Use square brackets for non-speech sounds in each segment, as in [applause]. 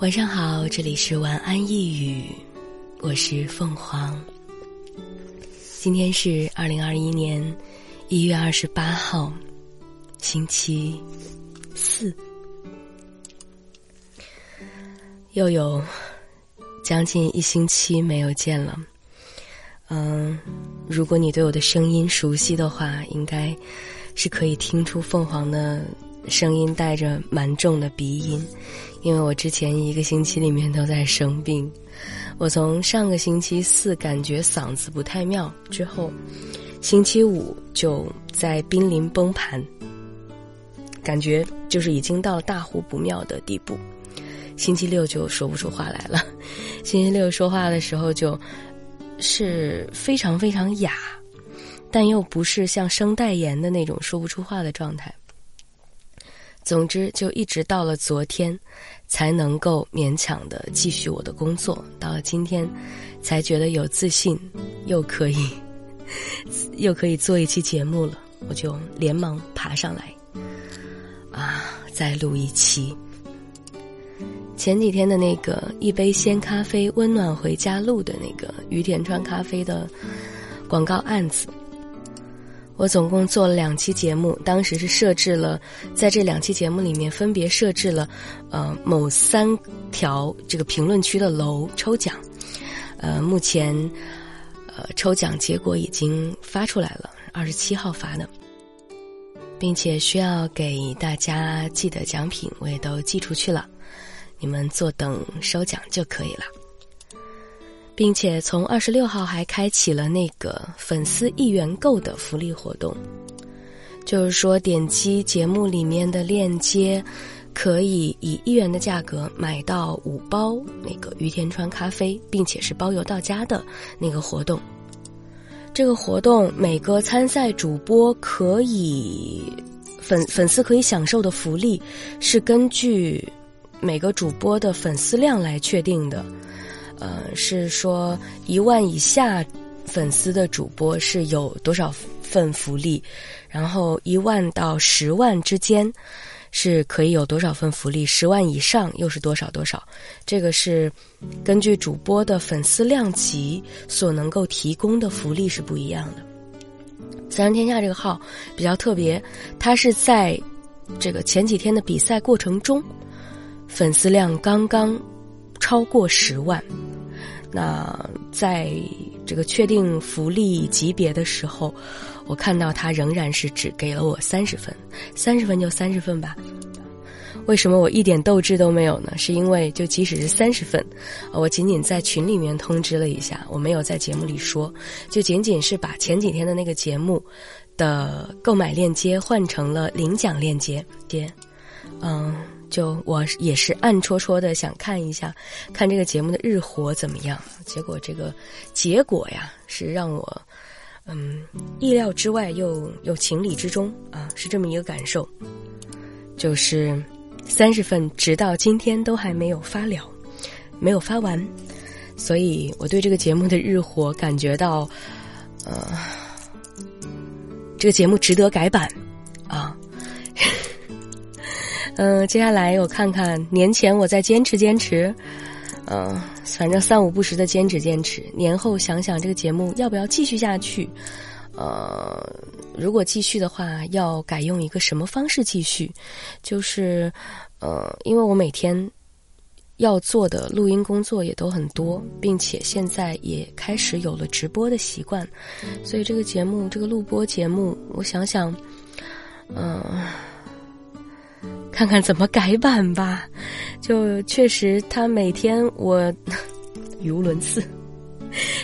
晚上好，这里是晚安一语，我是凤凰。今天是二零二一年一月二十八号，星期四，又有将近一星期没有见了。嗯，如果你对我的声音熟悉的话，应该是可以听出凤凰的声音带着蛮重的鼻音。因为我之前一个星期里面都在生病，我从上个星期四感觉嗓子不太妙之后，星期五就在濒临崩盘，感觉就是已经到了大呼不妙的地步。星期六就说不出话来了，[laughs] 星期六说话的时候就是非常非常哑，但又不是像声带炎的那种说不出话的状态。总之，就一直到了昨天，才能够勉强的继续我的工作。到了今天，才觉得有自信，又可以，又可以做一期节目了。我就连忙爬上来，啊，再录一期。前几天的那个一杯鲜咖啡温暖回家录的那个于田川咖啡的广告案子。我总共做了两期节目，当时是设置了，在这两期节目里面分别设置了，呃，某三条这个评论区的楼抽奖，呃，目前，呃，抽奖结果已经发出来了，二十七号发的，并且需要给大家寄的奖品我也都寄出去了，你们坐等收奖就可以了。并且从二十六号还开启了那个粉丝一元购的福利活动，就是说点击节目里面的链接，可以以一元的价格买到五包那个于田川咖啡，并且是包邮到家的那个活动。这个活动每个参赛主播可以粉粉丝可以享受的福利是根据每个主播的粉丝量来确定的。呃，是说一万以下粉丝的主播是有多少份福利，然后一万到十万之间是可以有多少份福利，十万以上又是多少多少？这个是根据主播的粉丝量级所能够提供的福利是不一样的。自然天下这个号比较特别，它是在这个前几天的比赛过程中，粉丝量刚刚超过十万。那在这个确定福利级别的时候，我看到他仍然是只给了我三十分，三十分就三十分吧。为什么我一点斗志都没有呢？是因为就即使是三十分，我仅仅在群里面通知了一下，我没有在节目里说，就仅仅是把前几天的那个节目的购买链接换成了领奖链接，爹，嗯。就我也是暗戳戳的想看一下，看这个节目的日活怎么样。结果这个结果呀，是让我嗯意料之外又又情理之中啊，是这么一个感受。就是三十份直到今天都还没有发了，没有发完，所以我对这个节目的日活感觉到，呃，这个节目值得改版嗯，接下来我看看年前我再坚持坚持，嗯，反正三五不时的坚持坚持。年后想想这个节目要不要继续下去，呃，如果继续的话，要改用一个什么方式继续？就是，呃，因为我每天要做的录音工作也都很多，并且现在也开始有了直播的习惯，所以这个节目，这个录播节目，我想想，嗯。看看怎么改版吧，就确实他每天我 [laughs] 语无伦次，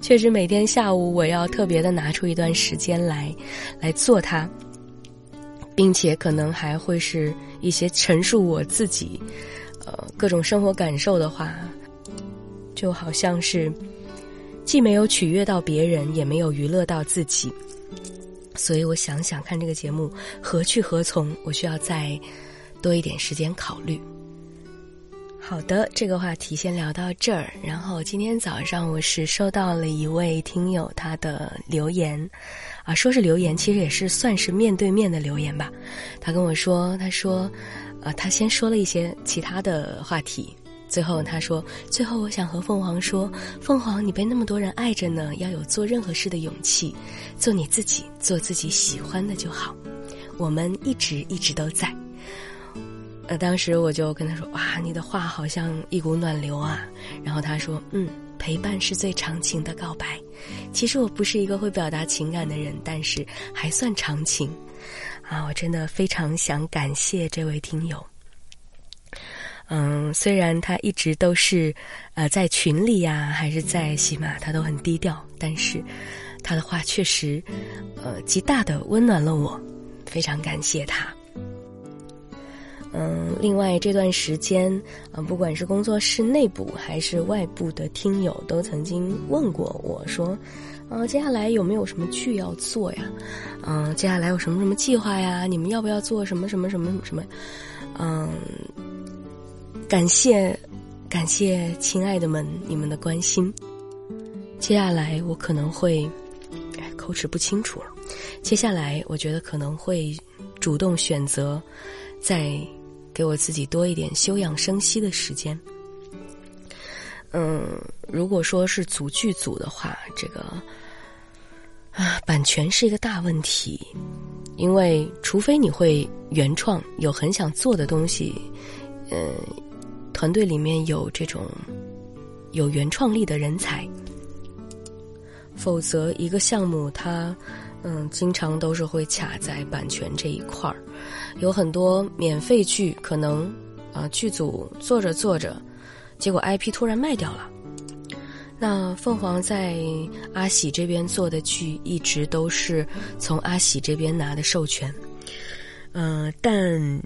确实每天下午我要特别的拿出一段时间来来做它，并且可能还会是一些陈述我自己呃各种生活感受的话，就好像是既没有取悦到别人，也没有娱乐到自己，所以我想想看这个节目何去何从，我需要在。多一点时间考虑。好的，这个话题先聊到这儿。然后今天早上我是收到了一位听友他的留言，啊，说是留言，其实也是算是面对面的留言吧。他跟我说，他说，啊，他先说了一些其他的话题，最后他说：“最后我想和凤凰说，凤凰，你被那么多人爱着呢，要有做任何事的勇气，做你自己，做自己喜欢的就好。我们一直一直都在。”呃，当时我就跟他说：“哇，你的话好像一股暖流啊。”然后他说：“嗯，陪伴是最长情的告白。其实我不是一个会表达情感的人，但是还算长情。啊，我真的非常想感谢这位听友。”嗯，虽然他一直都是，呃，在群里呀，还是在喜马，他都很低调，但是他的话确实，呃，极大的温暖了我，非常感谢他。嗯，另外这段时间，啊，不管是工作室内部还是外部的听友，都曾经问过我说，呃，接下来有没有什么剧要做呀？嗯，接下来有什么什么计划呀？你们要不要做什么什么什么什么？嗯。感谢，感谢亲爱的们，你们的关心。接下来我可能会口齿不清楚了。接下来我觉得可能会主动选择，在给我自己多一点休养生息的时间。嗯，如果说是组剧组的话，这个啊，版权是一个大问题，因为除非你会原创，有很想做的东西，嗯。团队里面有这种有原创力的人才，否则一个项目它嗯经常都是会卡在版权这一块儿。有很多免费剧可能啊剧组做着做着，结果 IP 突然卖掉了。那凤凰在阿喜这边做的剧一直都是从阿喜这边拿的授权，嗯，但。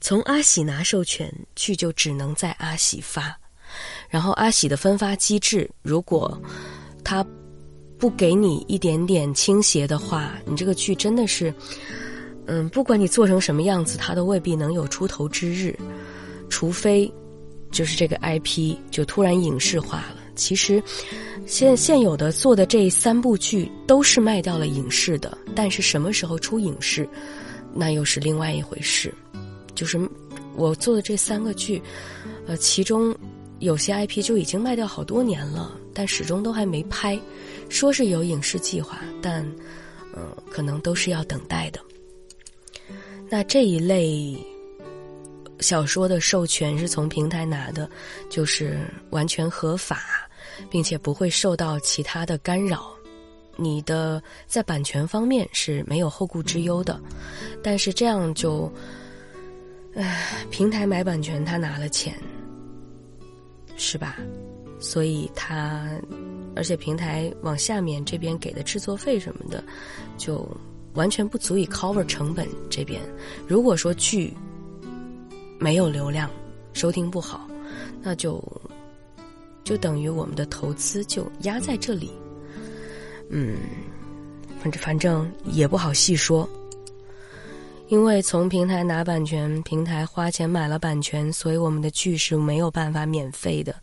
从阿喜拿授权，剧就只能在阿喜发。然后阿喜的分发机制，如果他不给你一点点倾斜的话，你这个剧真的是，嗯，不管你做成什么样子，它都未必能有出头之日。除非就是这个 IP 就突然影视化了。其实现现有的做的这三部剧都是卖掉了影视的，但是什么时候出影视，那又是另外一回事。就是我做的这三个剧，呃，其中有些 IP 就已经卖掉好多年了，但始终都还没拍。说是有影视计划，但嗯，可能都是要等待的。那这一类小说的授权是从平台拿的，就是完全合法，并且不会受到其他的干扰。你的在版权方面是没有后顾之忧的，但是这样就。唉，平台买版权，他拿了钱，是吧？所以他，而且平台往下面这边给的制作费什么的，就完全不足以 cover 成本。这边如果说剧没有流量，收听不好，那就就等于我们的投资就压在这里。嗯，反正反正也不好细说。因为从平台拿版权，平台花钱买了版权，所以我们的剧是没有办法免费的。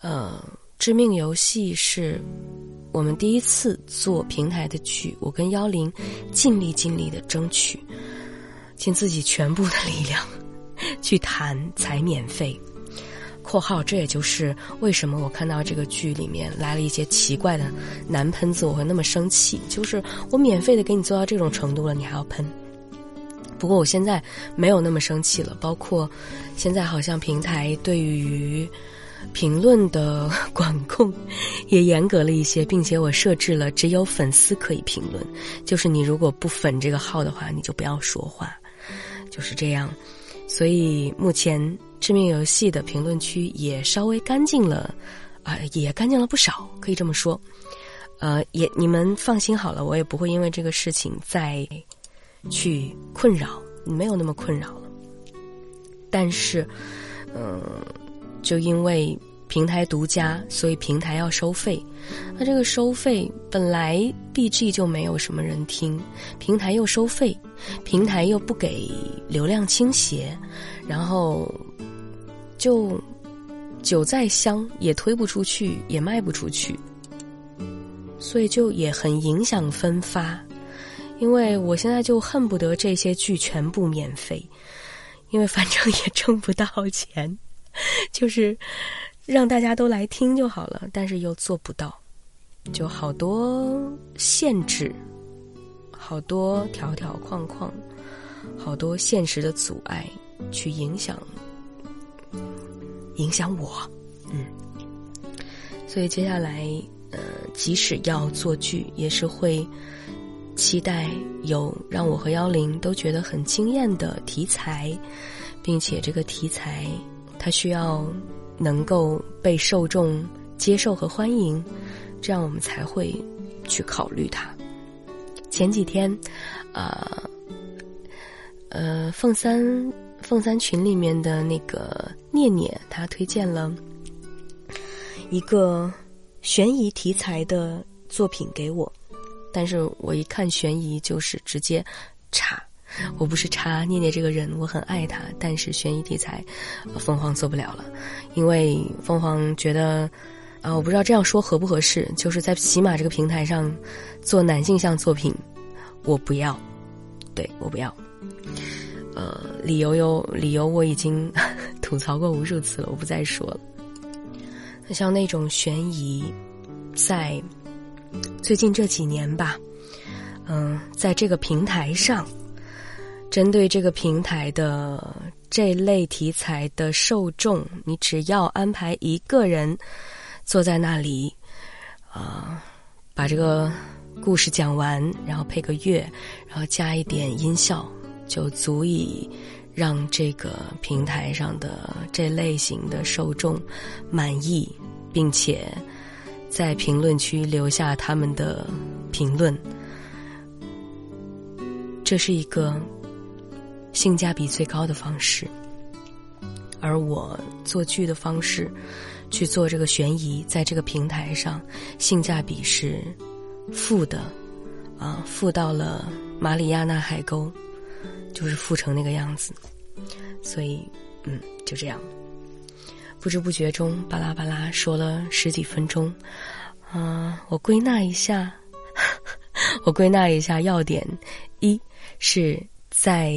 呃，致命游戏是我们第一次做平台的剧，我跟幺零尽力尽力的争取，尽自己全部的力量去谈才免费。括号，这也就是为什么我看到这个剧里面来了一些奇怪的男喷子，我会那么生气。就是我免费的给你做到这种程度了，你还要喷。不过我现在没有那么生气了，包括现在好像平台对于评论的 [laughs] 管控也严格了一些，并且我设置了只有粉丝可以评论，就是你如果不粉这个号的话，你就不要说话，就是这样。所以目前致命游戏的评论区也稍微干净了，啊，也干净了不少，可以这么说。呃，也你们放心好了，我也不会因为这个事情再。去困扰，没有那么困扰了。但是，嗯，就因为平台独家，所以平台要收费。那这个收费本来 BG 就没有什么人听，平台又收费，平台又不给流量倾斜，然后就酒再香也推不出去，也卖不出去，所以就也很影响分发。因为我现在就恨不得这些剧全部免费，因为反正也挣不到钱。就是让大家都来听就好了，但是又做不到，就好多限制，好多条条框框，好多现实的阻碍去影响，影响我，嗯，所以接下来，呃，即使要做剧，也是会。期待有让我和幺零都觉得很惊艳的题材，并且这个题材它需要能够被受众接受和欢迎，这样我们才会去考虑它。前几天，啊，呃，凤三凤三群里面的那个念念，他推荐了一个悬疑题材的作品给我。但是我一看悬疑就是直接查，我不是查念念这个人，我很爱他，但是悬疑题材，凤凰做不了了，因为凤凰觉得啊，我不知道这样说合不合适，就是在喜马这个平台上做男性向作品，我不要，对我不要，呃，理由有理由，我已经 [laughs] 吐槽过无数次了，我不再说了。像那种悬疑，在。最近这几年吧，嗯，在这个平台上，针对这个平台的这类题材的受众，你只要安排一个人坐在那里，啊，把这个故事讲完，然后配个乐，然后加一点音效，就足以让这个平台上的这类型的受众满意，并且。在评论区留下他们的评论，这是一个性价比最高的方式。而我做剧的方式，去做这个悬疑，在这个平台上，性价比是负的，啊，负到了马里亚纳海沟，就是负成那个样子。所以，嗯，就这样。不知不觉中，巴拉巴拉说了十几分钟，啊，我归纳一下，[laughs] 我归纳一下要点：一是在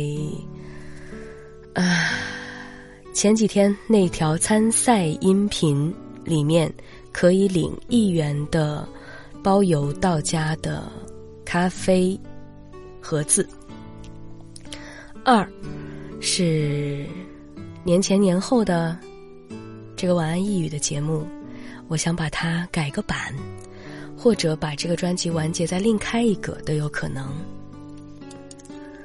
啊前几天那条参赛音频里面可以领一元的包邮到家的咖啡盒子；二是年前年后的。这个晚安一语的节目，我想把它改个版，或者把这个专辑完结再另开一个都有可能。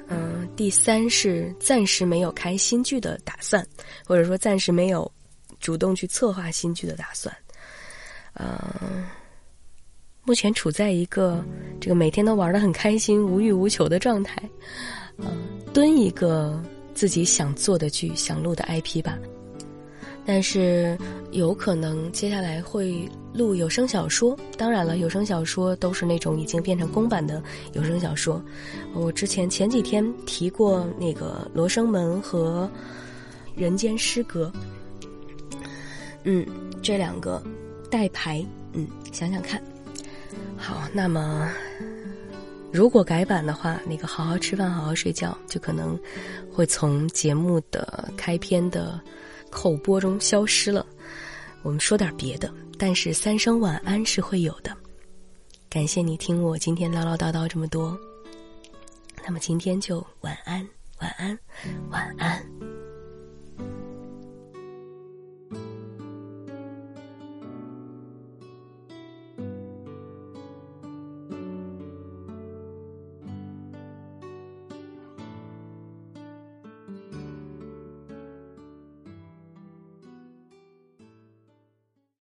嗯，第三是暂时没有开新剧的打算，或者说暂时没有主动去策划新剧的打算。嗯，目前处在一个这个每天都玩的很开心、无欲无求的状态。嗯，蹲一个自己想做的剧、想录的 IP 吧。但是有可能接下来会录有声小说，当然了，有声小说都是那种已经变成公版的有声小说。我之前前几天提过那个《罗生门》和《人间失格》，嗯，这两个带牌，嗯，想想看。好，那么如果改版的话，那个好好吃饭，好好睡觉，就可能会从节目的开篇的。口播中消失了，我们说点别的。但是三声晚安是会有的。感谢你听我今天唠唠叨叨这么多，那么今天就晚安，晚安，晚安。